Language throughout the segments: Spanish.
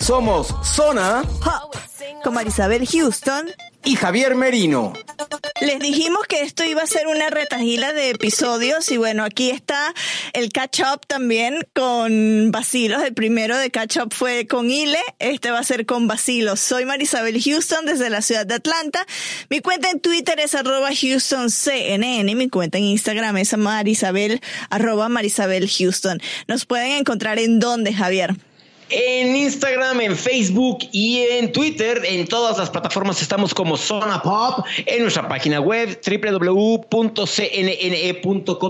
Somos Zona Pop con Marisabel Houston y Javier Merino. Les dijimos que esto iba a ser una retajila de episodios y bueno, aquí está el catch up también con Basilos. El primero de catch up fue con Ile, este va a ser con Basilos. Soy Marisabel Houston desde la ciudad de Atlanta. Mi cuenta en Twitter es arroba HoustonCNN y mi cuenta en Instagram es Marisabel, arroba Marisabel Houston. Nos pueden encontrar en dónde, Javier en Instagram, en Facebook y en Twitter. En todas las plataformas estamos como Zona Pop. En nuestra página web www.cnne.com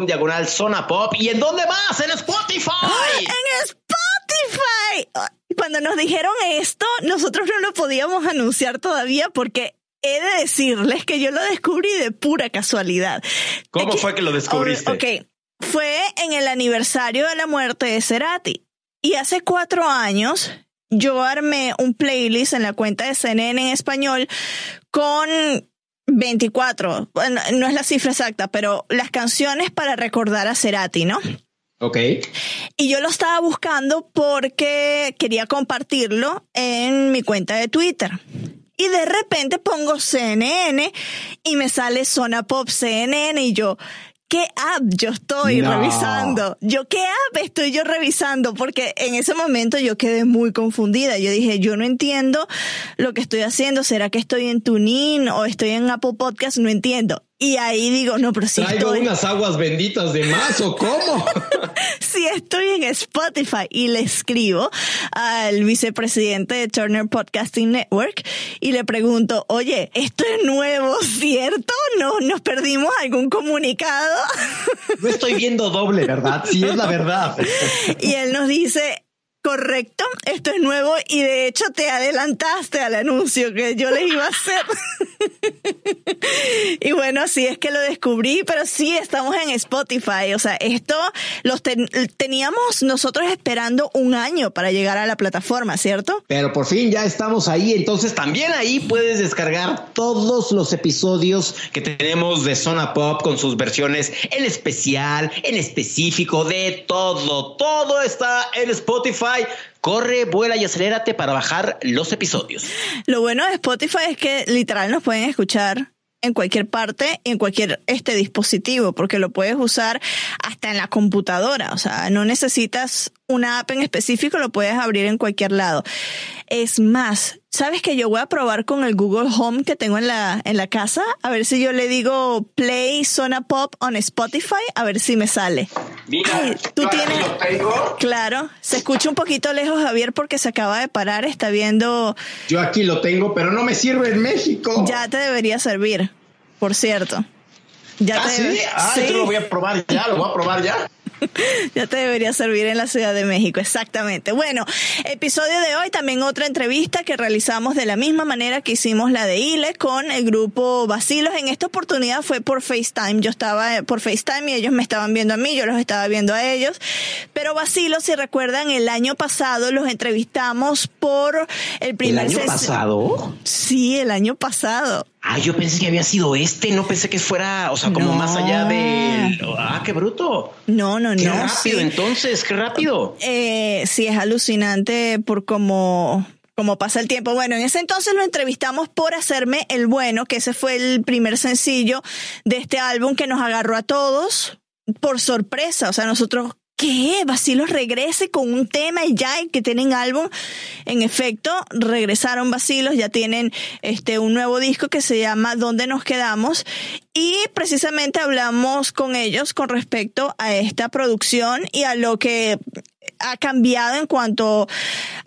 diagonal Zona Pop. ¿Y en dónde más? En Spotify. En Spotify. Cuando nos dijeron esto, nosotros no lo podíamos anunciar todavía porque he de decirles que yo lo descubrí de pura casualidad. ¿Cómo fue que lo descubriste? Ok, fue en el aniversario de la muerte de Cerati. Y hace cuatro años yo armé un playlist en la cuenta de CNN en español con 24, bueno, no es la cifra exacta, pero las canciones para recordar a Cerati, ¿no? Ok. Y yo lo estaba buscando porque quería compartirlo en mi cuenta de Twitter. Y de repente pongo CNN y me sale Zona Pop CNN y yo, ¿qué app yo estoy revisando? Yo, ¿qué app estoy yo revisando? Porque en ese momento yo quedé muy confundida. Yo dije, yo no entiendo lo que estoy haciendo. ¿Será que estoy en TuneIn o estoy en Apple Podcast? No entiendo. Y ahí digo, no, pero si ¿Traigo estoy... unas aguas benditas de más o cómo? si estoy en Spotify y le escribo al vicepresidente de Turner Podcasting Network y le pregunto, oye, esto es nuevo, ¿cierto? ¿No nos perdimos algún comunicado? No estoy viendo doble, ¿verdad? Sí, es la verdad. y él nos dice, Correcto, esto es nuevo y de hecho te adelantaste al anuncio que yo les iba a hacer. y bueno, así es que lo descubrí, pero sí estamos en Spotify. O sea, esto los teníamos nosotros esperando un año para llegar a la plataforma, ¿cierto? Pero por fin ya estamos ahí, entonces también ahí puedes descargar todos los episodios que tenemos de Zona Pop con sus versiones en especial, en específico, de todo. Todo está en Spotify. Corre, vuela y acelérate para bajar los episodios. Lo bueno de Spotify es que literal nos pueden escuchar en cualquier parte, en cualquier este dispositivo, porque lo puedes usar hasta en la computadora. O sea, no necesitas una app en específico, lo puedes abrir en cualquier lado. Es más, ¿sabes que yo voy a probar con el Google Home que tengo en la, en la casa? A ver si yo le digo Play Zona Pop on Spotify, a ver si me sale. Mira, tú tienes. Claro, se escucha un poquito lejos, Javier, porque se acaba de parar, está viendo. Yo aquí lo tengo, pero no me sirve en México. Ya te debería servir, por cierto. Ya ¿Ah, sí? Ah, sí. lo voy a probar ya, lo voy a probar ya. ya te debería servir en la Ciudad de México, exactamente. Bueno, episodio de hoy, también otra entrevista que realizamos de la misma manera que hicimos la de ILE con el grupo Basilos. En esta oportunidad fue por FaceTime. Yo estaba por FaceTime y ellos me estaban viendo a mí, yo los estaba viendo a ellos. Pero Basilos, si recuerdan, el año pasado los entrevistamos por el primer... ¿El año pasado? Sí, el año pasado. Ah, yo pensé que había sido este, no pensé que fuera, o sea, como más allá de... Ah, qué bruto. No, no, no. Qué rápido, entonces, qué rápido. Eh, sí, es alucinante por cómo como pasa el tiempo. Bueno, en ese entonces lo entrevistamos por hacerme el bueno, que ese fue el primer sencillo de este álbum que nos agarró a todos por sorpresa. O sea, nosotros ¿qué? Basilos regrese con un tema y ya que tienen álbum. En efecto, regresaron Basilos, ya tienen este un nuevo disco que se llama ¿Dónde nos quedamos? Y precisamente hablamos con ellos con respecto a esta producción y a lo que ha cambiado en cuanto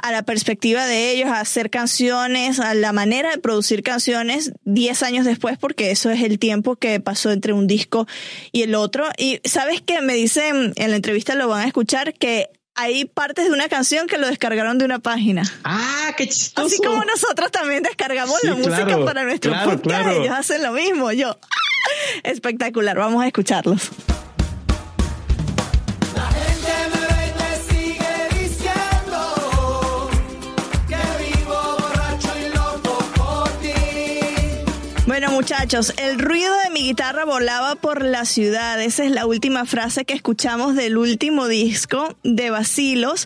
a la perspectiva de ellos, a hacer canciones, a la manera de producir canciones 10 años después, porque eso es el tiempo que pasó entre un disco y el otro. Y sabes que me dicen, en la entrevista lo van a escuchar, que hay partes de una canción que lo descargaron de una página. Ah, qué chistoso. Así como nosotros también descargamos la música para nuestro podcast, ellos hacen lo mismo. Yo, Espectacular, vamos a escucharlos. Muchachos, el ruido de mi guitarra volaba por la ciudad. Esa es la última frase que escuchamos del último disco de Basilos.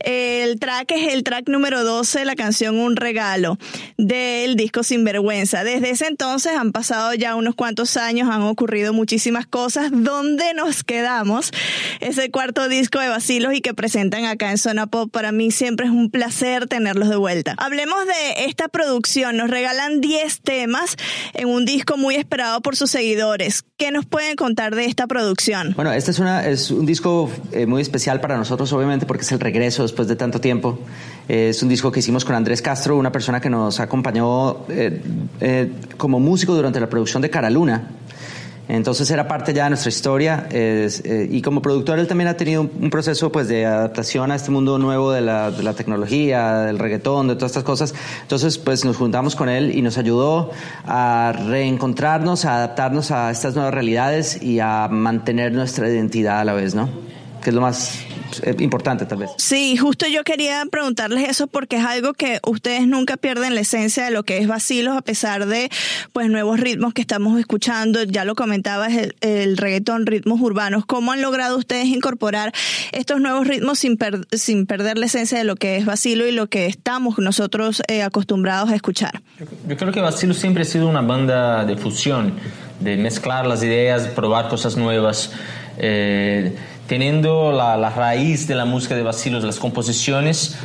El track es el track número 12, la canción Un Regalo del disco Sinvergüenza. Desde ese entonces han pasado ya unos cuantos años, han ocurrido muchísimas cosas. ¿Dónde nos quedamos? Ese cuarto disco de Basilos y que presentan acá en Zona Pop. Para mí siempre es un placer tenerlos de vuelta. Hablemos de esta producción. Nos regalan 10 temas un disco muy esperado por sus seguidores. ¿Qué nos pueden contar de esta producción? Bueno, este es, una, es un disco eh, muy especial para nosotros, obviamente, porque es el regreso después de tanto tiempo. Eh, es un disco que hicimos con Andrés Castro, una persona que nos acompañó eh, como músico durante la producción de Cara Luna entonces era parte ya de nuestra historia eh, y como productor él también ha tenido un, proceso pues de adaptación a este mundo nuevo de la, tecnología, del reggaetón, de todas estas cosas. Entonces pues nos juntamos con él y nos ayudó a reencontrarnos, a adaptarnos a estas nuevas realidades y a mantener nuestra identidad a la vez, ¿no? Que es lo más importante tal vez. Sí, justo yo quería preguntarles eso porque es algo que ustedes nunca pierden la esencia de lo que es Vacilos a pesar de pues nuevos ritmos que estamos escuchando, ya lo comentabas el, el reggaetón, ritmos urbanos, ¿cómo han logrado ustedes incorporar estos nuevos ritmos sin, sin perder la esencia de lo que es Vacilo y lo que estamos nosotros eh, acostumbrados a escuchar? Yo, creo que Vacilo siempre ha sido una banda de fusión, de mezclar las ideas, probar cosas nuevas. Eh, teniendo la, la, raíz de la música de Basilos, las composiciones,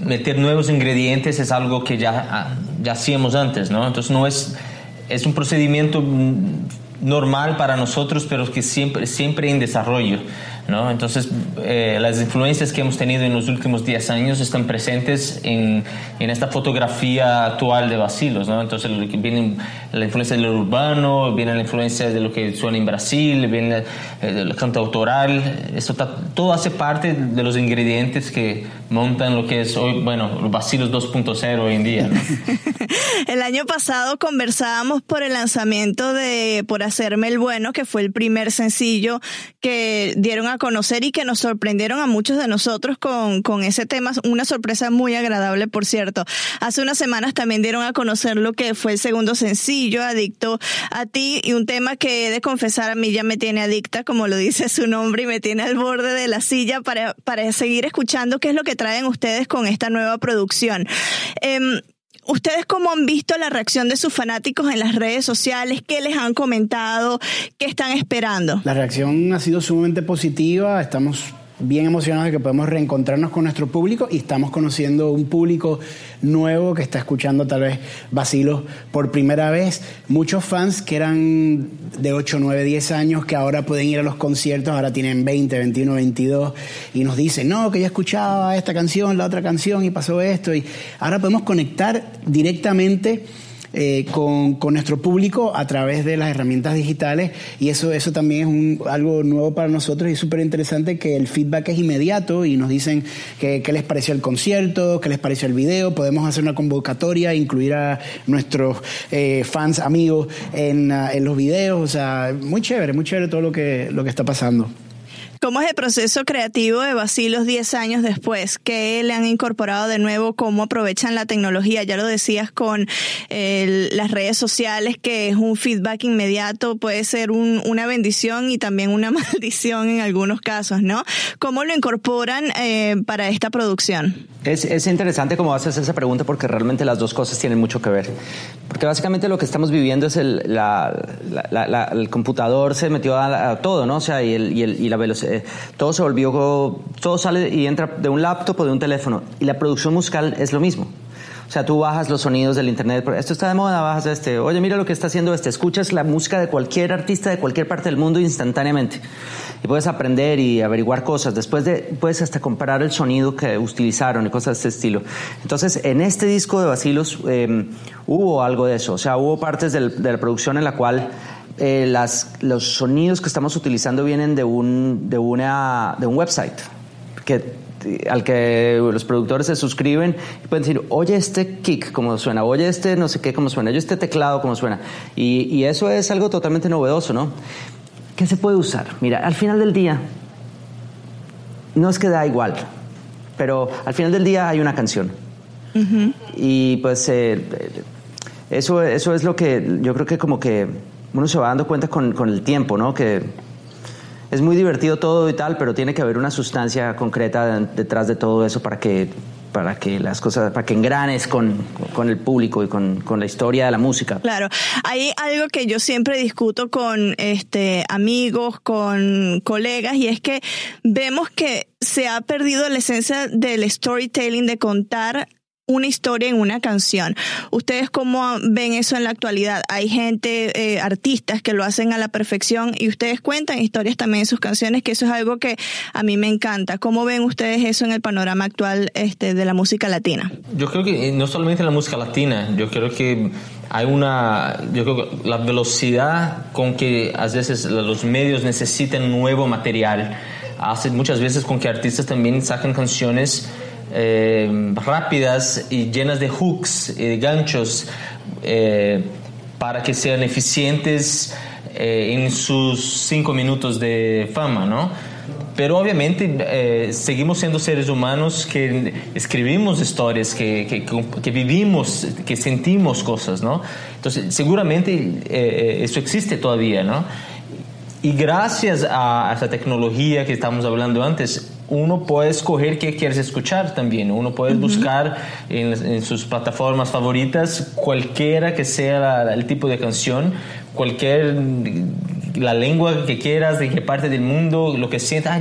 meter nuevos ingredientes es algo que ya, ah, ya hacíamos antes, ¿no? Entonces no es, es un procedimiento normal para nosotros, pero que siempre, siempre en desarrollo. ¿No? Entonces, eh, las influencias que hemos tenido en los últimos 10 años están presentes en, en esta fotografía actual de Basilos. ¿no? Entonces, viene la influencia del urbano, viene la influencia de lo que suena en Brasil, viene el canto autoral. Esto todo hace parte de los ingredientes que montan lo que es hoy, bueno, los Basilos 2.0 hoy en día. el año pasado conversábamos por el lanzamiento de Por Hacerme el Bueno, que fue el primer sencillo que dieron a conocer y que nos sorprendieron a muchos de nosotros con, con ese tema. Una sorpresa muy agradable, por cierto. Hace unas semanas también dieron a conocer lo que fue el segundo sencillo, Adicto a ti, y un tema que he de confesar a mí ya me tiene adicta, como lo dice su nombre, y me tiene al borde de la silla para, para seguir escuchando qué es lo que traen ustedes con esta nueva producción. Em, ¿Ustedes cómo han visto la reacción de sus fanáticos en las redes sociales? ¿Qué les han comentado? ¿Qué están esperando? La reacción ha sido sumamente positiva. Estamos bien emocionados de que podemos reencontrarnos con nuestro público y estamos conociendo un público nuevo que está escuchando tal vez Basilos por primera vez. Muchos fans que eran de 8, 9, 10 años que ahora pueden ir a los conciertos, ahora tienen 20, 21, 22 y nos dicen, no, que ya escuchaba esta canción, la otra canción y pasó esto y ahora podemos conectar directamente eh, con, con, nuestro público a través de las herramientas digitales. Y eso, eso también es un, algo nuevo para nosotros y súper interesante que el feedback es inmediato y nos dicen qué les pareció el concierto, qué les pareció el video, podemos hacer una convocatoria, incluir a nuestros eh, fans, amigos en, en los videos, o sea, muy chévere, muy chévere todo lo que, lo que está pasando. ¿Cómo es el proceso creativo de Basilos 10 años después? ¿Qué le han incorporado de nuevo? ¿Cómo aprovechan la tecnología? Ya lo decías con las redes sociales, que es un feedback inmediato, puede ser una bendición y también una maldición en algunos casos, ¿no? ¿Cómo lo incorporan eh, para esta producción? Es, es interesante cómo haces esa pregunta porque realmente las dos cosas tienen mucho que ver. Porque básicamente lo que estamos viviendo es el, el computador se metió a, todo, ¿no? O sea, y, el, y, el, y la velocidad eh, todo se volvió, todo sale y entra de un laptop o de un teléfono. Y la producción musical es lo mismo. O sea, tú bajas los sonidos del internet, esto está de moda, bajas este, oye, mira lo que está haciendo este, escuchas la música de cualquier artista de cualquier parte del mundo instantáneamente. Y puedes aprender y averiguar cosas. Después de, puedes hasta comparar el sonido que utilizaron y cosas de este estilo. Entonces, en este disco de Basilos em, hubo algo de eso. O sea, hubo partes de la producción en la cual eh, las, los sonidos que estamos utilizando vienen de un, de una, de un website que al que los productores se suscriben y pueden decir, oye este kick como suena, oye este no sé qué como suena, oye este teclado como suena. Y, y eso es algo totalmente novedoso, ¿no? ¿Qué se puede usar? Mira, al final del día, no es que da igual, pero al final del día hay una canción. Y pues eh, eso, eso es lo que yo creo que como que uno se va dando cuenta con, con el tiempo, ¿no? Que es muy divertido todo y tal, pero tiene que haber una sustancia concreta detrás de todo eso para que para que las cosas, para que engranes con, con el público y con, con, la historia de la música. Claro, hay algo que yo siempre discuto con este amigos, con colegas, y es que vemos que se ha perdido la esencia del storytelling, de contar una historia en una canción. ¿Ustedes cómo ven eso en la actualidad? Hay gente, eh, artistas que lo hacen a la perfección y ustedes cuentan historias también en sus canciones, que eso es algo que a mí me encanta. ¿Cómo ven ustedes eso en el panorama actual este, de la música latina? Yo creo que eh, no solamente la música latina, yo creo que hay una, yo creo que la velocidad con que a veces los medios necesitan nuevo material hace muchas veces con que artistas también saquen canciones eh, rápidas y llenas de hooks y de ganchos eh, para que sean eficientes eh, en sus cinco minutos de fama, ¿no? Pero obviamente eh, seguimos siendo seres humanos que escribimos historias, que, que, vivimos, que sentimos cosas, ¿no? Entonces, seguramente eso existe todavía, ¿no? Y gracias a esa tecnología que estamos hablando antes, uno puede escoger qué quieres escuchar también. Uno puede buscar en, sus plataformas favoritas cualquiera que sea el tipo de canción, cualquier la lengua que quieras, de qué parte del mundo, lo que sientas.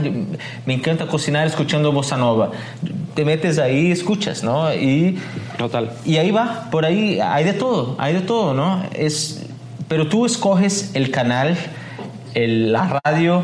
me encanta cocinar escuchando bossa nova. Te metes ahí, escuchas, ¿no? Y total. Y ahí va, por ahí hay de todo, hay de todo, ¿no? Es pero tú escoges el canal, el, la radio,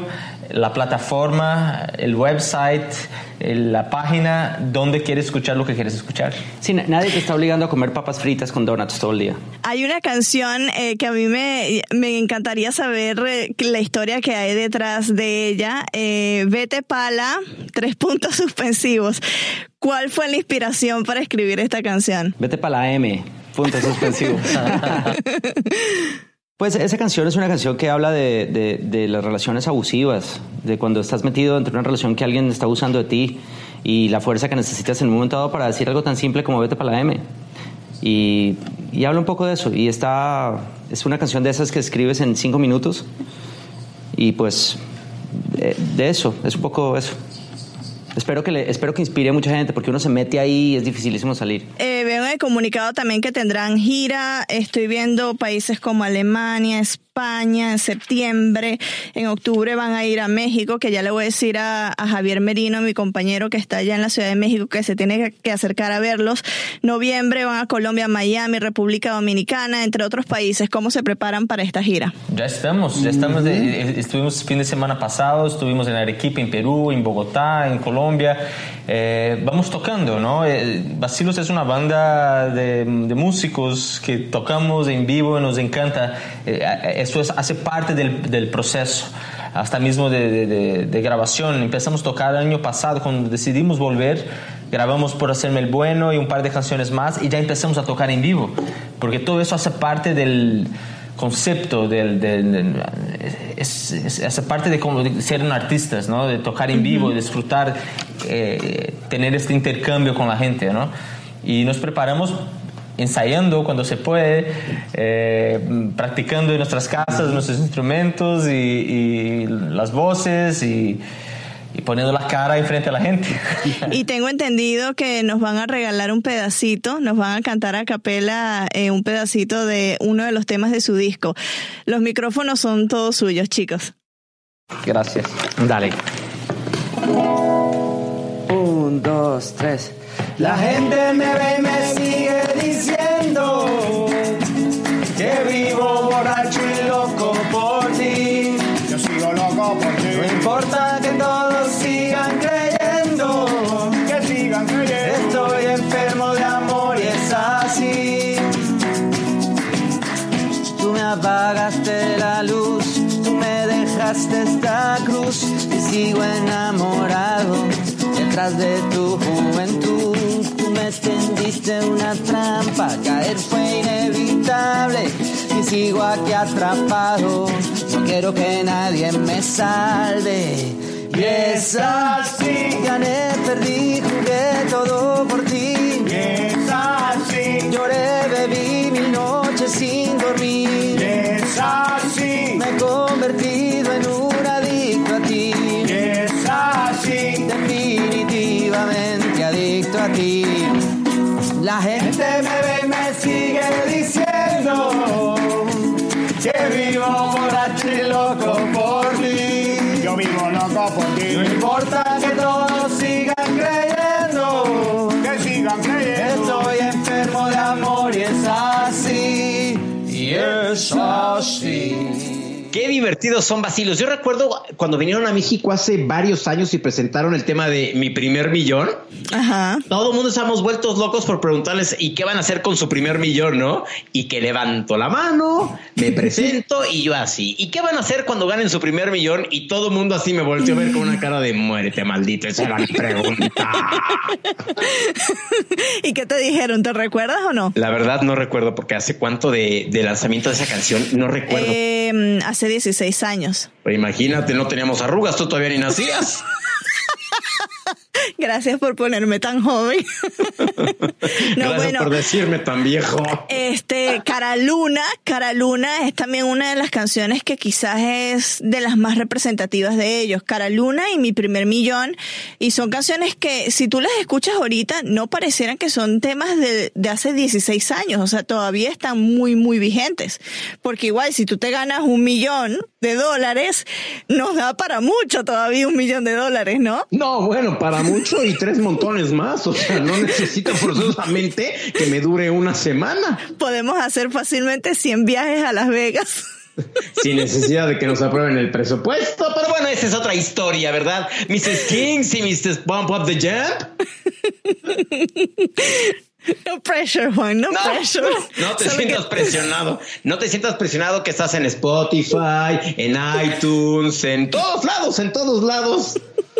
la plataforma, el website, la página donde quieres escuchar lo que quieres escuchar. Sí, nadie te está obligando a comer papas fritas con donuts todo el día. Hay una canción eh, que a mí me, me encantaría saber eh, la historia que hay detrás de ella. Eh, Vete Pala, tres puntos suspensivos. ¿Cuál fue la inspiración para escribir esta canción? Vete Pala M, puntos suspensivos. Pues esa canción es una canción que habla de, de, las relaciones abusivas, de cuando estás metido dentro de una relación que alguien está abusando de ti y la fuerza que necesitas en un momento dado para decir algo tan simple como vete para la M. Y, habla un poco de eso. Y está, es una canción de esas que escribes en cinco minutos. Y pues de, de eso, es un poco eso. Espero que, le, espero que inspire a mucha gente porque uno se mete ahí y es dificilísimo salir. Eh, veo en el comunicado también que tendrán gira. Estoy viendo países como Alemania, España en septiembre. En octubre van a ir a México, que ya le voy a decir a, a, Javier Merino, mi compañero que está allá en la Ciudad de México, que se tiene que acercar a verlos. Noviembre van a Colombia, Miami, República Dominicana, entre otros países. ¿Cómo se preparan para esta gira? Ya estamos, ya estamos. De, estuvimos fin de semana pasado, estuvimos en Arequipa, en Perú, en Bogotá, en Colombia. Eh, vamos tocando, ¿no? Eh, Basilos es una banda de, de, músicos que tocamos en vivo y nos encanta. Eh, eso es, hace parte del, del, proceso, hasta mismo de, de, de, grabación. Empezamos a tocar el año pasado, cuando decidimos volver, grabamos por hacerme el bueno y un par de canciones más y ya empezamos a tocar en vivo, porque todo eso hace parte del concepto del, del, del es, es, es, parte de, como de ser un artista, ¿no? De tocar en vivo, uh -huh. disfrutar, eh, tener este intercambio con la gente, ¿no? Y nos preparamos ensayando cuando se puede, eh, practicando en nuestras casas nuestros instrumentos y, y las voces y y poniendo la cara enfrente a la gente. Y tengo entendido que nos van a regalar un pedacito, nos van a cantar a capela eh, un pedacito de uno de los temas de su disco. Los micrófonos son todos suyos, chicos. Gracias. Dale. Un, dos, tres. La gente me ve y me sigue diciendo que vivo borracho y loco por ti. Yo sigo loco por ti. No importa apagaste la luz, tú me dejaste esta cruz y sigo enamorado detrás de tu juventud. Tú me tendiste una trampa, caer fue inevitable y sigo aquí atrapado. No quiero que nadie me salve. Y es así, gané, perdí, jugué todo por ti. Y es así, Lloré, bebí mil noches sin dormir. Así, Me he convertido en un adicto a ti. y es así. Definitivamente adicto a ti. La gente Gente me ve y me sigue diciendo que vivo borracho y loco Y es así. Qué divertidos son vacilos. Yo recuerdo cuando vinieron a México hace varios años y presentaron el tema de mi primer millón. Ajá. Todo el mundo estamos vueltos locos por preguntarles y qué van a hacer con su primer millón, ¿no? Y que levanto la mano, me presento y yo así. ¿Y qué van a hacer cuando ganen su primer millón? Y todo el mundo así me volteó a ver con una cara de muérete, maldito. Esa era mi pregunta. ¿Y qué te dijeron? ¿Te recuerdas o no? La verdad no recuerdo porque hace cuánto de, de lanzamiento de esa canción no recuerdo. Eh, hace 16 años. Pero imagínate, no teníamos arrugas, tú todavía ni nacías. Gracias por ponerme tan joven. no, Gracias bueno. por decirme tan viejo. Este, Cara Luna, Cara Luna es también una de las canciones que quizás es de las más representativas de ellos. Cara Luna y Mi Primer Millón. Y son canciones que si tú las escuchas ahorita no parecieran que son temas de, de hace 16 años. O sea, todavía están muy, muy vigentes. Porque igual si tú te ganas un millón de dólares, nos da para mucho todavía un millón de dólares, ¿no? No, bueno, para mucho y tres montones más. O sea, no necesito forzosamente que me dure una semana Podemos hacer fácilmente 100 viajes a Las Vegas. sin necesidad de que nos aprueben el presupuesto. Pero bueno, esa es otra historia, ¿verdad? Mrs. Kings y Mrs. Bump Up the Jump. No pressure, Juan, no, No, pressure. no te Solo que- sientas presionado. No te sientas presionado que estás en Spotify, en iTunes, en todos lados, en todos lados.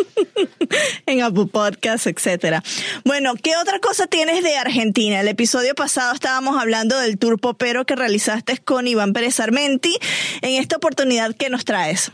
en Apple Podcasts, etcétera. Bueno, ¿qué otra cosa tienes de Argentina? El episodio pasado estábamos hablando del tour popero que realizaste con Iván Pérez Armenti. En esta oportunidad, ¿qué nos traes?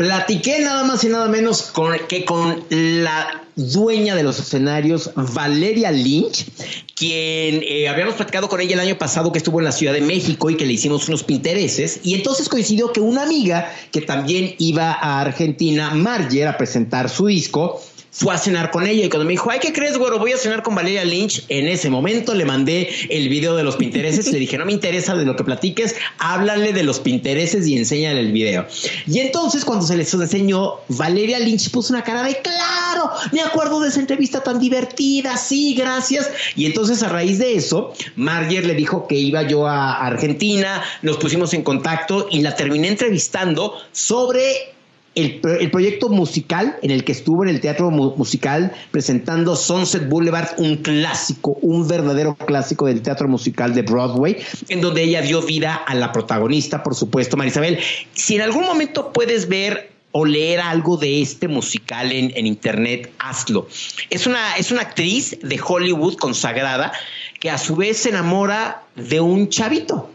Platiqué nada más y nada menos con, que con la dueña de los escenarios, Valeria Lynch, quien eh, habíamos platicado con ella el año pasado que estuvo en la Ciudad de México y que le hicimos unos pintereses. Y entonces coincidió que una amiga que también iba a Argentina, Marger, a presentar su disco, fue a cenar con ella y cuando me dijo, ay, ¿qué crees, güero? Voy a cenar con Valeria Lynch. En ese momento le mandé el video de los pintereses. le dije, no me interesa de lo que platiques, háblale de los pintereses y enséñale el video. Y entonces cuando se les enseñó, Valeria Lynch puso una cara de, claro, me acuerdo de esa entrevista tan divertida, sí, gracias. Y entonces a raíz de eso, Marger le dijo que iba yo a Argentina, nos pusimos en contacto y la terminé entrevistando sobre el, el proyecto musical en el que estuvo en el teatro mu- musical presentando Sunset Boulevard, un clásico, un verdadero clásico del teatro musical de Broadway, en donde ella dio vida a la protagonista, por supuesto, Marisabel. Si en algún momento puedes ver o leer algo de este musical en, en internet, hazlo. Es una, es una actriz de Hollywood consagrada que a su vez se enamora de un chavito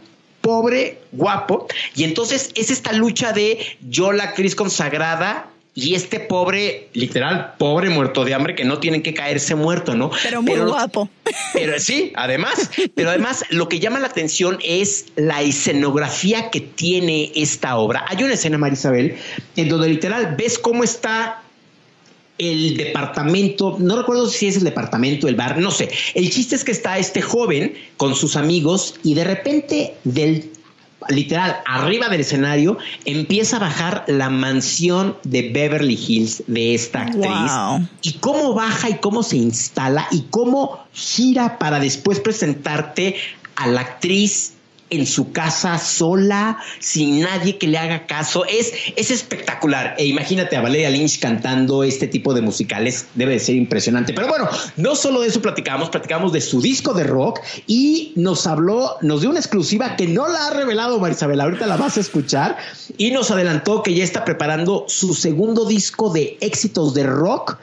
pobre, guapo, y entonces es esta lucha de yo la actriz consagrada y este pobre, literal, pobre muerto de hambre que no tienen que caerse muerto, ¿no? Pero muy guapo. Pero sí, además, pero además lo que llama la atención es la escenografía que tiene esta obra. Hay una escena, Marisabel, en donde literal ves cómo está el departamento, no recuerdo si es el departamento, el bar, no sé. El chiste es que está este joven con sus amigos y de repente del literal arriba del escenario empieza a bajar la mansión de Beverly Hills de esta actriz Wow. y cómo baja y cómo se instala y cómo gira para después presentarte a la actriz en su casa sola, sin nadie que le haga caso. Es, es espectacular. E imagínate a Valeria Lynch cantando este tipo de musicales. Debe de ser impresionante. Pero bueno, no solo de eso platicamos, platicamos de su disco de rock y nos habló, nos dio una exclusiva que no la ha revelado Marisabel. Ahorita la vas a escuchar y nos adelantó que ya está preparando su segundo disco de éxitos de rock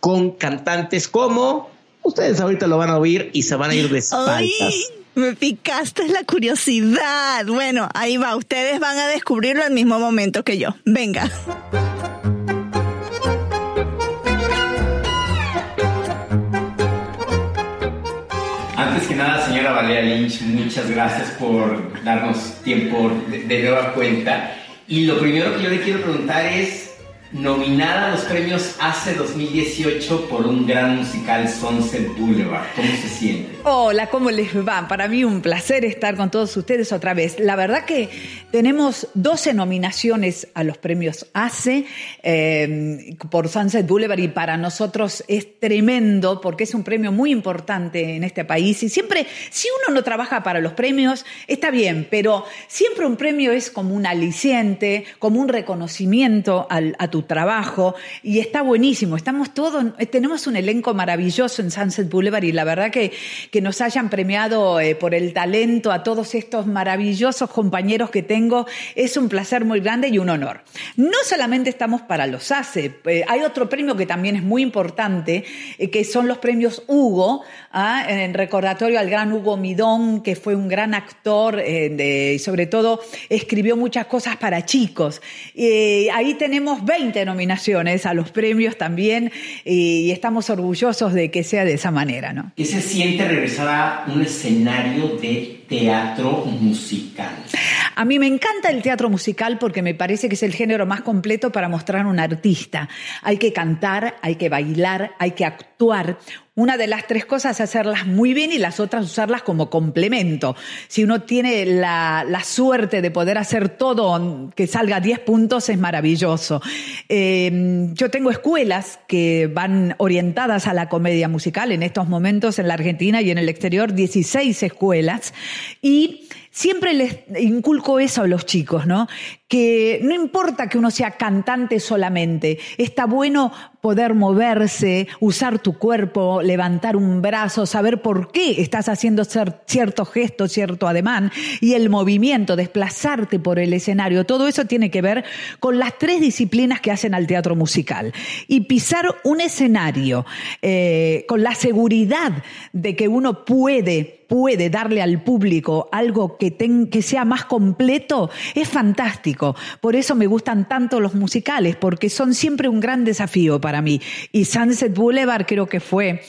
con cantantes como ustedes ahorita lo van a oír y se van a ir de espaldas. Me picaste la curiosidad. Bueno, ahí va. Ustedes van a descubrirlo al mismo momento que yo. Venga. Antes que nada, señora Valeria Lynch, muchas gracias por darnos tiempo de, de nueva cuenta. Y lo primero que yo le quiero preguntar es, nominada a los premios ACE 2018 por un gran musical Sunset Boulevard. ¿Cómo se siente? Hola, ¿cómo les va? Para mí un placer estar con todos ustedes otra vez. La verdad que tenemos 12 nominaciones a los premios ACE eh, por Sunset Boulevard y para nosotros es tremendo porque es un premio muy importante en este país y siempre, si uno no trabaja para los premios, está bien, pero siempre un premio es como un aliciente, como un reconocimiento al, a tu trabajo y está buenísimo. Estamos todos, tenemos un elenco maravilloso en Sunset Boulevard y la verdad que, que nos hayan premiado eh, por el talento a todos estos maravillosos compañeros que tengo es un placer muy grande y un honor. No solamente estamos para los ACE, eh, hay otro premio que también es muy importante, eh, que son los premios Hugo, ¿ah? en recordatorio al gran Hugo Midón, que fue un gran actor y sobre todo escribió muchas cosas para chicos. ahí tenemos 20 nominaciones a los premios también y estamos orgullosos de que sea de esa manera, ¿no? ¿Qué se siente regresar a un escenario de teatro musical? A mí me encanta el teatro musical porque me parece que es el género más completo para mostrar a un artista. Hay que cantar, hay que bailar, hay que actuar. Una de las tres cosas es hacerlas muy bien y las otras usarlas como complemento. Si uno tiene la, suerte de poder hacer todo que salga 10 puntos, es maravilloso. Eh, yo tengo escuelas que van orientadas a la comedia musical en estos momentos en la Argentina y en el exterior, 16 escuelas. Y Siempre les inculco eso a los chicos, ¿no? Que no importa que uno sea cantante solamente, está bueno poder moverse, usar tu cuerpo, levantar un brazo, saber por qué estás haciendo cierto gesto, cierto ademán y el movimiento, desplazarte por el escenario. Todo eso tiene que ver con las tres disciplinas que hacen al teatro musical. Y pisar un escenario eh, con la seguridad de que uno puede puede darle al público algo que, que sea más completo, es fantástico. Por eso me gustan tanto los musicales, porque son siempre un gran desafío para mí. Y Sunset Boulevard creo que fue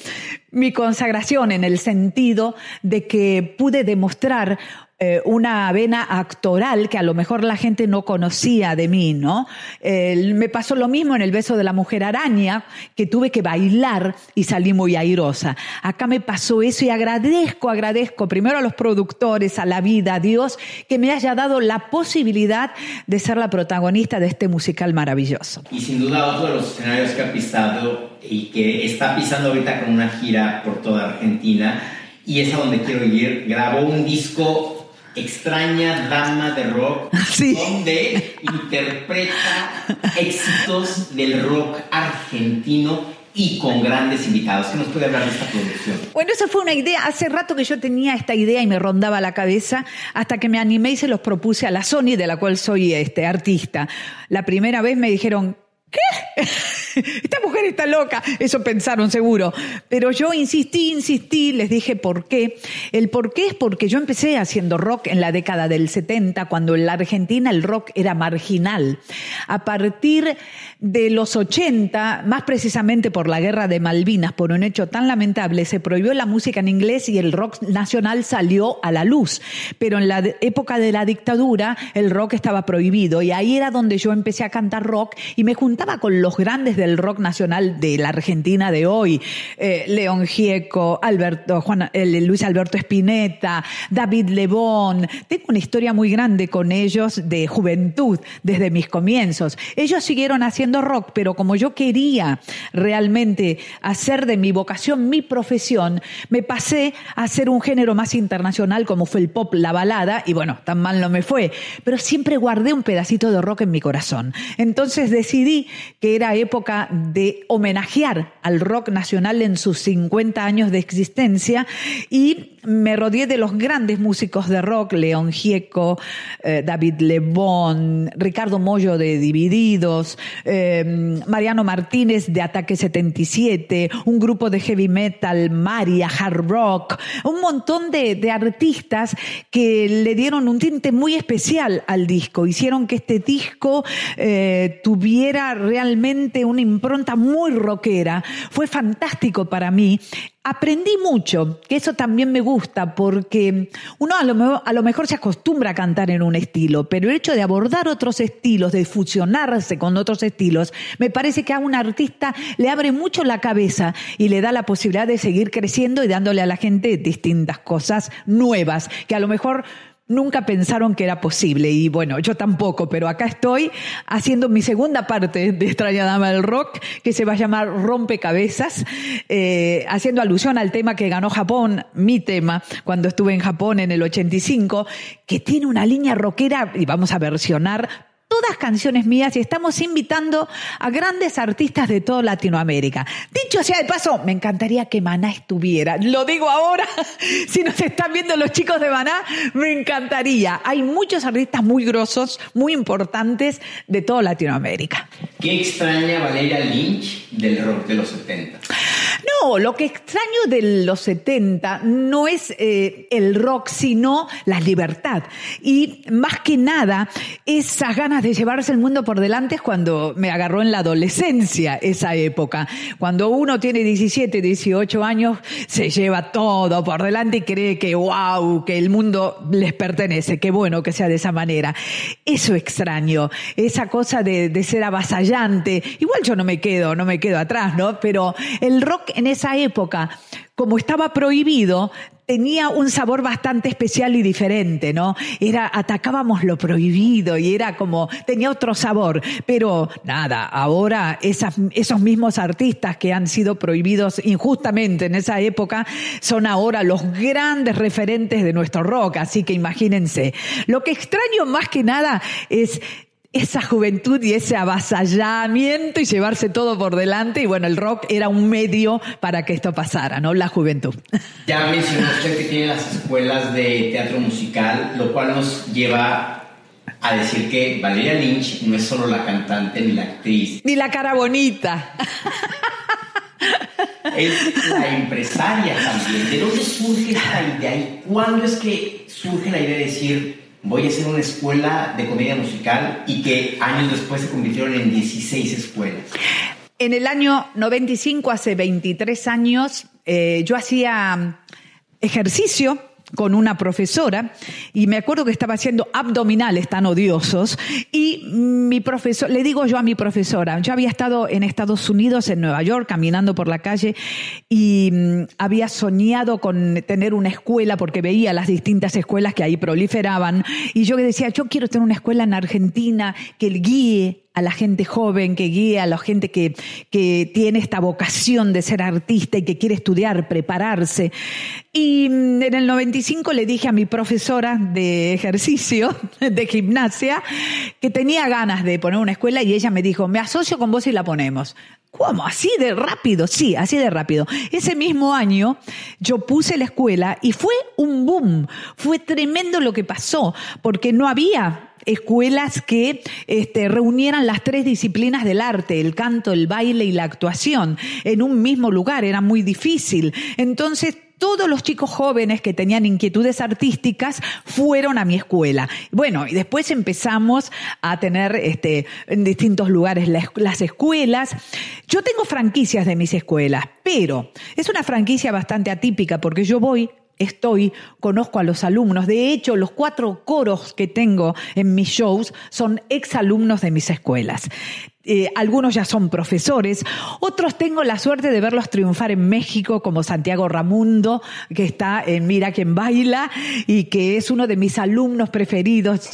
mi consagración en el sentido de que pude demostrar eh, una vena actoral que a lo mejor la gente no conocía de mí, ¿no? me pasó lo mismo en el beso de la mujer araña, que tuve que bailar y salí muy airosa. Acá me pasó eso y agradezco, agradezco primero a los productores, a la vida, a Dios, que me haya dado la posibilidad de ser la protagonista de este musical maravilloso. Y sin duda otro de los escenarios que ha pisado y que está pisando ahorita con una gira por toda Argentina, y es a donde quiero ir, grabó un disco extraña dama de rock, donde interpreta éxitos del rock argentino y con grandes invitados. ¿Qué nos puede hablar de esta producción? Bueno, esa fue una idea. Hace rato que yo tenía esta idea y me rondaba la cabeza hasta que me animé y se los propuse a la Sony, de la cual soy este, artista. La primera vez me dijeron, ¿qué? Esta mujer está loca. Eso pensaron seguro. Pero yo insistí, insistí, les dije por qué. El por qué es porque yo empecé haciendo rock en la década del 70, cuando en la Argentina el rock era marginal. A partir de los 80, más precisamente por la guerra de Malvinas, por un hecho tan lamentable, se prohibió la música en inglés y el rock nacional salió a la luz. Pero en la época de la dictadura, el rock estaba prohibido y ahí era donde yo empecé a cantar rock y me juntaba con los grandes del rock nacional de la Argentina de hoy, eh, León Gieco, Luis Alberto Spinetta, David Lebón. Tengo una historia muy grande con ellos de juventud desde mis comienzos. Ellos siguieron haciendo rock, pero como yo quería realmente hacer de mi vocación mi profesión, me pasé a hacer un género más internacional como fue el pop, la balada, y bueno, tan mal no me fue, pero siempre guardé un pedacito de rock en mi corazón. Entonces decidí que era época de homenajear al rock nacional en sus 50 años de existencia y me rodeé de los grandes músicos de rock, León Gieco, eh, David Lebón, Ricardo Mollo de Divididos, eh, Mariano Martínez de Ataque 77, un grupo de heavy metal, Maria, hard rock, un montón de, artistas que le dieron un tinte muy especial al disco, hicieron que este disco eh, tuviera realmente una impronta muy rockera. Fue fantástico para mí Aprendí mucho, que eso también me gusta, porque uno a lo, a lo, mejor se acostumbra a cantar en un estilo, pero el hecho de abordar otros estilos, de fusionarse con otros estilos, me parece que a un artista le abre mucho la cabeza y le da la posibilidad de seguir creciendo y dándole a la gente distintas cosas nuevas, que a lo mejor nunca pensaron que era posible. Y bueno, yo tampoco, pero acá estoy haciendo mi segunda parte de Extraña Dama del Rock, que se va a llamar Rompecabezas, eh, haciendo alusión al tema que ganó Japón, mi tema, cuando estuve en Japón en el 85, que tiene una línea rockera, y vamos a versionar todas canciones mías y estamos invitando a grandes artistas de toda Latinoamérica. Dicho sea de paso, me encantaría que Maná estuviera. Lo digo ahora, si nos están viendo los chicos de Maná, me encantaría. Hay muchos artistas muy grosos, muy importantes de toda Latinoamérica. ¿Qué extraña Valeria Lynch del rock de los 70? No, lo que extraño de los 70 no es eh, el rock, sino la libertad. Y más que nada, esas ganas de llevarse el mundo por delante es cuando me agarró en la adolescencia esa época. Cuando uno tiene 17, 18 años, se lleva todo por delante y cree que, wow, que el mundo les pertenece. Qué bueno que sea de esa manera. Eso extraño, esa cosa de, de ser avasallante. Igual yo no me quedo, no me quedo atrás, ¿no? Pero el rock en esa época, como estaba prohibido, tenía un sabor bastante especial y diferente, ¿no? Era, atacábamos lo prohibido y era como, tenía otro sabor. Pero nada, ahora esos mismos artistas que han sido prohibidos injustamente en esa época son ahora los grandes referentes de nuestro rock. Así que imagínense. Lo que extraño más que nada es esa juventud y ese avasallamiento y llevarse todo por delante. Y bueno, el rock era un medio para que esto pasara, ¿no? La juventud. Ya mencionó usted que tiene las escuelas de teatro musical, lo cual nos lleva a decir que Valeria Lynch no es solo la cantante ni la actriz. Ni la cara bonita. Es la empresaria también. ¿De dónde surge esta idea y cuándo es que surge la idea de decir voy a hacer una escuela de comedia musical y que años después se convirtieron en 16 escuelas. En el año 95, hace 23 años, eh, yo hacía ejercicio con una profesora y me acuerdo que estaba haciendo abdominales tan odiosos y mi profesor, le digo yo a mi profesora, yo había estado en Estados Unidos, en Nueva York, caminando por la calle y mm, había soñado con tener una escuela porque veía las distintas escuelas que ahí proliferaban y yo decía, yo quiero tener una escuela en Argentina que guíe a la gente joven, que guíe a la gente que, que tiene esta vocación de ser artista y que quiere estudiar, prepararse. Y mm, en el 95 le dije a mi profesora de ejercicio, de gimnasia, que tenía ganas de poner una escuela y ella me dijo, me asocio con vos y la ponemos. ¿Cómo? ¿Así de rápido? Sí, así de rápido. Ese mismo año yo puse la escuela y fue un boom. Fue tremendo lo que pasó, porque no había escuelas que este, reunieran las tres disciplinas del arte, el canto, el baile y la actuación, en un mismo lugar. Era muy difícil. Entonces, todos los chicos jóvenes que tenían inquietudes artísticas fueron a mi escuela. Bueno, y después empezamos a tener este, en distintos lugares las escuelas. Yo tengo franquicias de mis escuelas, pero es una franquicia bastante atípica porque yo voy estoy, conozco a los alumnos. De hecho, los cuatro coros que tengo en mis shows son exalumnos de mis escuelas. Eh, algunos ya son profesores, otros tengo la suerte de verlos triunfar en México, como Santiago Ramundo, que está en Mira quien baila y que es uno de mis alumnos preferidos.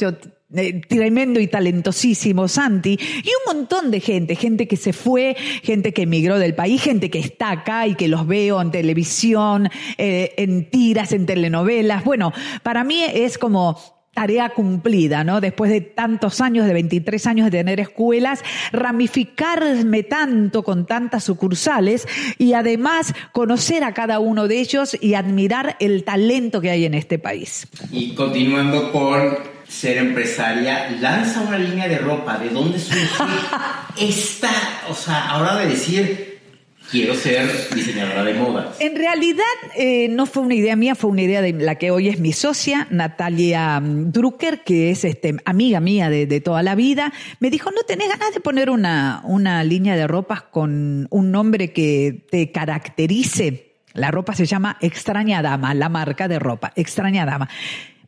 Eh, tremendo y talentosísimo Santi, y un montón de gente, gente que se fue, gente que emigró del país, gente que está acá y que los veo en televisión, eh, en tiras, en telenovelas. Bueno, para mí es como tarea cumplida, ¿no? Después de tantos años, de 23 años de tener escuelas, ramificarme tanto con tantas sucursales y además conocer a cada uno de ellos y admirar el talento que hay en este país. Y continuando con ser empresaria, lanza una línea de ropa. ¿De dónde surge esta, o sea, ahora de decir, quiero ser diseñadora de modas? En realidad eh, no fue una idea mía, fue una idea de la que hoy es mi socia, Natalia mm, Drucker, que es este, amiga mía de, de toda la vida. Me dijo, ¿no tenés ganas de poner una, una línea de ropas con un nombre que te caracterice? La ropa se llama Extraña Dama, la marca de ropa, Extraña Dama.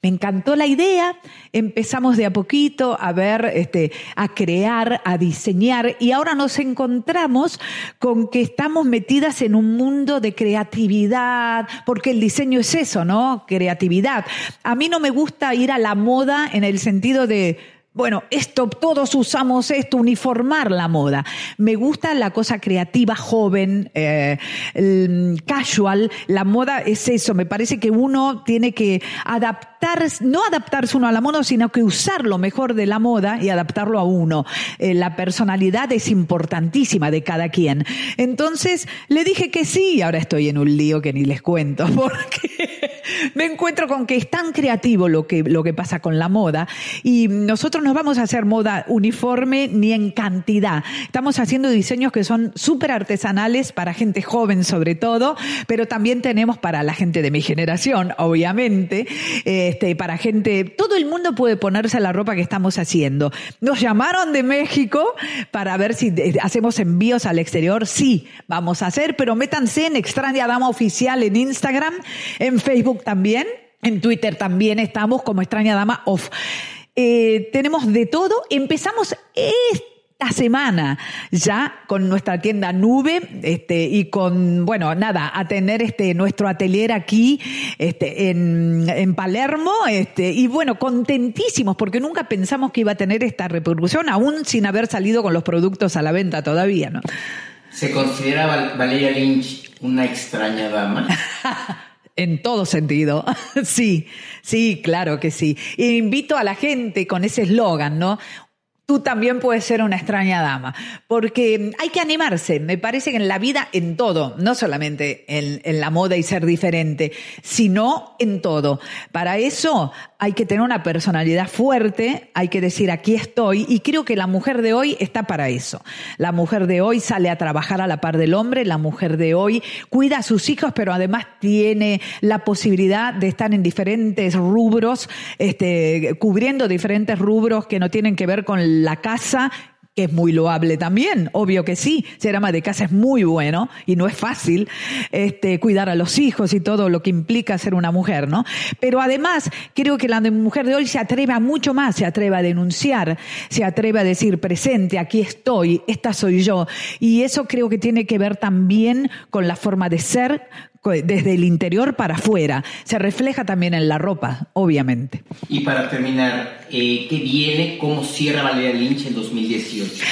Me encantó la idea, empezamos de a poquito a ver, este, a crear, a diseñar y ahora nos encontramos con que estamos metidas en un mundo de creatividad, porque el diseño es eso, ¿no? Creatividad. A mí no me gusta ir a la moda en el sentido de bueno, esto, todos usamos esto, uniformar la moda. Me gusta la cosa creativa, joven, eh, el casual. La moda es eso. Me parece que uno tiene que adaptar, no adaptarse uno a la moda, sino que usar lo mejor de la moda y adaptarlo a uno. Eh, la personalidad es importantísima de cada quien. Entonces le dije que sí, ahora estoy en un lío que ni les cuento, porque me encuentro con que es tan creativo lo que, lo que pasa con la moda y nosotros no vamos a hacer moda uniforme ni en cantidad. Estamos haciendo diseños que son súper artesanales para gente joven sobre todo, pero también tenemos para la gente de mi generación, obviamente, este, para gente, todo el mundo puede ponerse la ropa que estamos haciendo. Nos llamaron de México para ver si eh, hacemos envíos al exterior. Sí, vamos a hacer, pero métanse en Extraña Dama Oficial en Instagram, en Facebook también. En Twitter también estamos como Extraña Dama Off. Eh, tenemos de todo. Empezamos esta semana ya con nuestra tienda Nube este, y con, bueno, nada, a tener este, nuestro atelier aquí este, en, en Palermo este, y bueno, contentísimos porque nunca pensamos que iba a tener esta repercusión, aún sin haber salido con los productos a la venta todavía, ¿no? ¿Se considera Val- Valeria Lynch una extraña dama? En todo sentido. Sí, sí, claro que sí. Invito a la gente con ese eslogan, ¿no? Tú también puedes ser una extraña dama, porque hay que animarse. Me parece que en la vida, en todo, no solamente en, la moda y ser diferente, sino en todo. Para eso hay que tener una personalidad fuerte, hay que decir aquí estoy, y creo que la mujer de hoy está para eso. La mujer de hoy sale a trabajar a la par del hombre, la mujer de hoy cuida a sus hijos, pero además tiene la posibilidad de estar en diferentes rubros, este, cubriendo diferentes rubros que no tienen que ver con la casa que es muy loable también, obvio que sí, ser ama de casa es muy bueno y no es fácil este, cuidar a los hijos y todo lo que implica ser una mujer, ¿no? Pero además creo que la mujer de hoy se atreve a mucho más, se atreve a denunciar, se atreve a decir presente, aquí estoy, esta soy yo. Y eso creo que tiene que ver también con la forma de ser desde el interior para afuera. Se refleja también en la ropa, obviamente. Y para terminar, eh, ¿qué viene? ¿Cómo cierra Valeria Lynch en 2018?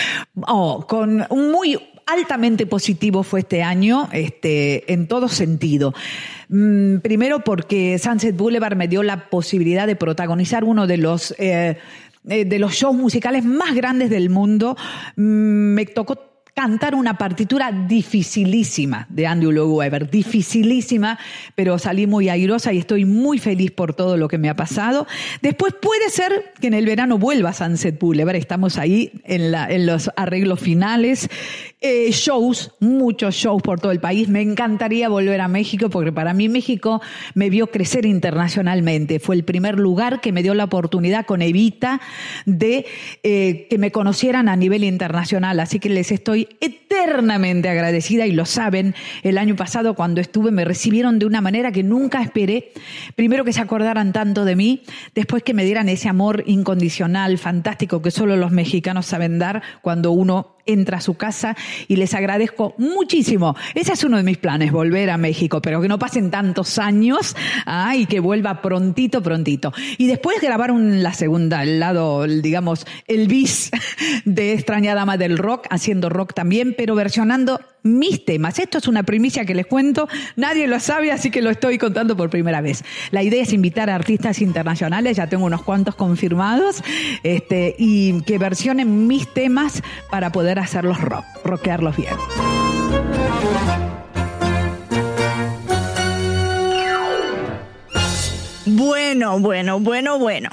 Oh, con un muy altamente positivo fue este año, este, en todo sentido. Mm, primero porque Sunset Boulevard me dio la posibilidad de protagonizar uno de los eh, eh, de los shows musicales más grandes del mundo. Mm, me tocó cantar una partitura dificilísima de Andrew Lloyd Webber, dificilísima, pero salí muy airosa y estoy muy feliz por todo lo que me ha pasado. Después puede ser que en el verano vuelva a Sunset Boulevard, estamos ahí en los arreglos finales. Eh, shows, muchos shows por todo el país. Me encantaría volver a México porque para mí México me vio crecer internacionalmente. Fue el primer lugar que me dio la oportunidad con Evita de eh, que me conocieran a nivel internacional. Así que les estoy eternamente agradecida y lo saben. El año pasado cuando estuve me recibieron de una manera que nunca esperé. Primero que se acordaran tanto de mí, después que me dieran ese amor incondicional, fantástico que solo los mexicanos saben dar cuando uno entra a su casa y les agradezco muchísimo. Ese es uno de mis planes, volver a México, pero que no pasen tantos años ah, y que vuelva prontito, prontito. Y después grabar un, la segunda, el lado, digamos, el bis de Extraña Dama del Rock, haciendo rock también, pero versionando mis temas. Esto es una primicia que les cuento, nadie lo sabe, así que lo estoy contando por primera vez. La idea es invitar a artistas internacionales, ya tengo unos cuantos confirmados, este, y que versionen mis temas para poder hacerlos rock, rockearlos bien. Bueno, bueno, bueno, bueno.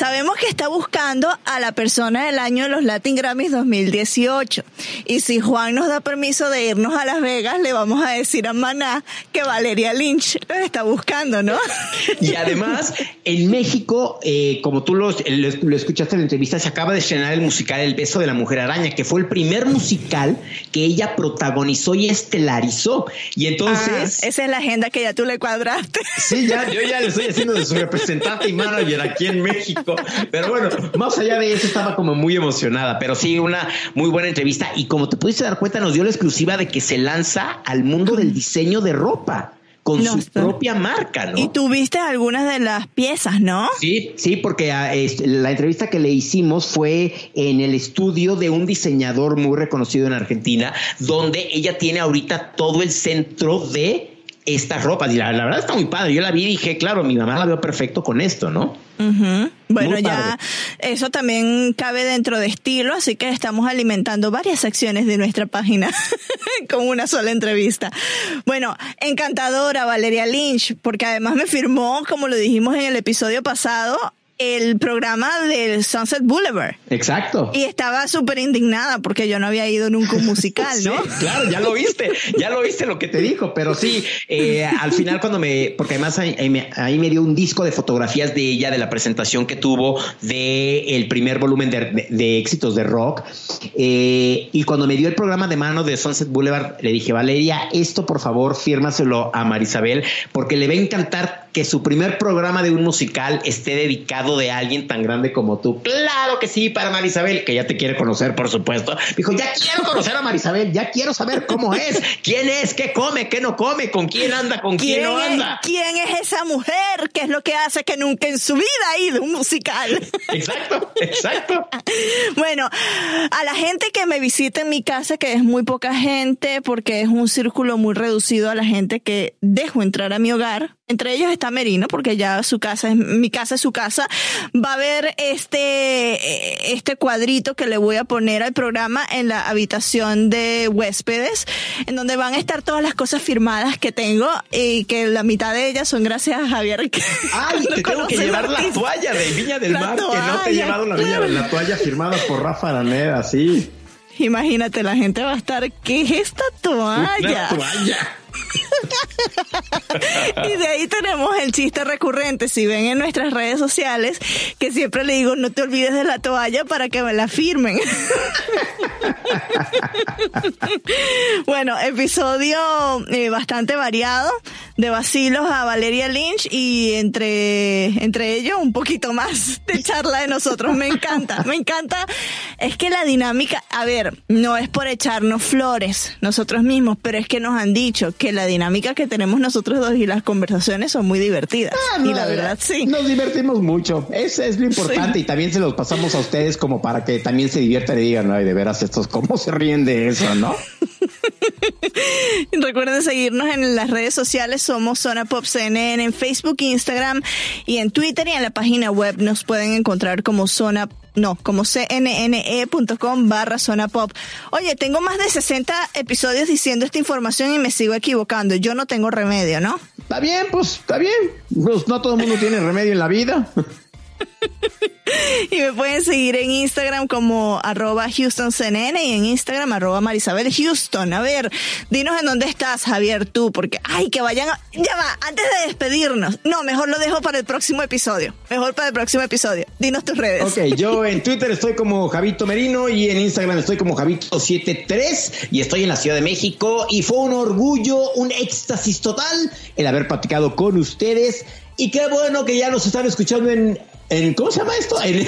Sabemos que está buscando a la persona del año de los Latin Grammys 2018. Y si Juan nos da permiso de irnos a Las Vegas, le vamos a decir a Maná que Valeria Lynch lo está buscando, ¿no? Y además, en México, eh, como tú lo, lo, escuchaste en la entrevista, se acaba de estrenar el musical El beso de la mujer araña, que fue el primer musical que ella protagonizó y estelarizó. Y entonces... Ah, esa es la agenda que ya tú le cuadraste. Sí, ya, yo ya le estoy haciendo de su representante y manager aquí en México. Pero bueno, más allá de eso, estaba como muy emocionada. Pero sí, una muy buena entrevista. Y como te pudiste dar cuenta, nos dio la exclusiva de que se lanza al mundo del diseño de ropa con su propia marca, ¿no? Y tuviste algunas de las piezas, ¿no? Sí, sí, porque ah, la entrevista que le hicimos fue en el estudio de un diseñador muy reconocido en Argentina, donde ella tiene ahorita todo el centro de estas ropas. Y la, la, verdad está muy padre. Yo la vi y dije, claro, mi mamá la veo perfecto con esto, ¿no? Bueno, ya eso también cabe dentro de estilo, así que estamos alimentando varias secciones de nuestra página con una sola entrevista. Bueno, encantadora Valeria Lynch, porque además me firmó, como lo dijimos en el episodio pasado, el programa del Sunset Boulevard. Exacto. Y estaba súper indignada porque yo no había ido nunca a un musical, ¿no? claro, ya lo viste, ya lo viste lo que te dijo, pero sí, eh, al final cuando me, porque además ahí, me, dio un disco de fotografías de ella, de la presentación que tuvo de el primer volumen de, éxitos de rock, eh, y cuando me dio el programa de mano de Sunset Boulevard, le dije, Valeria, esto por favor, fírmaselo a Marisabel, porque le va a encantar que su primer programa de un musical esté dedicado de alguien tan grande como tú. Claro que sí, para Marisabel, que ya te quiere conocer, por supuesto. Dijo, ya quiero conocer a Marisabel, ya quiero saber cómo es, quién es, qué come, qué no come, con quién anda, con quién, no anda. ¿Quién es esa mujer? ¿Qué es lo que hace que nunca en su vida ha ido a un musical? Exacto, exacto. bueno, a la gente que me visita en mi casa, que es muy poca gente, porque es un círculo muy reducido a la gente que dejo entrar a mi hogar, entre ellos está Merino, porque ya su casa es, mi casa es su casa, va a ver este, este cuadrito que le voy a poner al programa en la habitación de huéspedes, en donde van a estar todas las cosas firmadas que tengo y que la mitad de ellas son gracias a Javier. Ay, te tengo que llevar la toalla de Viña del Mar, que no te he llevado la, la toalla firmada por Rafa Araneda, sí. Imagínate, la gente va a estar, ¿qué es esta toalla? Una toalla. y de ahí tenemos el chiste recurrente. Si ven en nuestras redes sociales, que siempre le digo, no te olvides de la toalla para que me la firmen. bueno, episodio eh, bastante variado de vacilos a Valeria Lynch y entre, entre ellos un poquito más de charla de nosotros. Me encanta, me encanta. Es que la dinámica, a ver, no es por echarnos flores nosotros mismos, pero es que nos han dicho que la dinámica que tenemos nosotros dos y las conversaciones son muy divertidas. Ah, y la verdad sí. Nos divertimos mucho. Eso es lo importante y también se los pasamos a ustedes como para que también se diviertan y digan, ay, de veras estos, ¿cómo se ríen de eso, no? Recuerden seguirnos en las redes sociales, somos Zona Pop CNN en Facebook, Instagram y en Twitter y en la página web nos pueden encontrar como Zona no, como cnne.com barra zona pop. Oye, tengo más de 60 episodios diciendo esta información y me sigo equivocando. Yo no tengo remedio, ¿no? Está bien, pues está bien. Pues no todo el mundo tiene remedio en la vida. y me pueden seguir en Instagram como arroba HoustonCNN y en Instagram arroba Marisabel. A ver, dinos en dónde estás, Javier, tú, porque, ay, que vayan, ya va, antes de despedirnos. No, mejor lo dejo para el próximo episodio. Mejor para el próximo episodio. Dinos tus redes. Ok, yo en Twitter estoy como Javito Merino y en Instagram estoy como Javito73 y estoy en la Ciudad de México y fue un orgullo, un éxtasis total el haber platicado con ustedes. Y qué bueno que ya nos están escuchando en ¿Cómo se llama esto? En,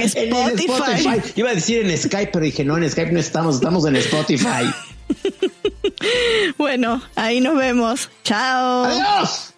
Spotify. Iba a decir en Skype, pero dije, no, en Skype no estamos, estamos en Spotify. bueno, ahí nos vemos. Chao. Adiós.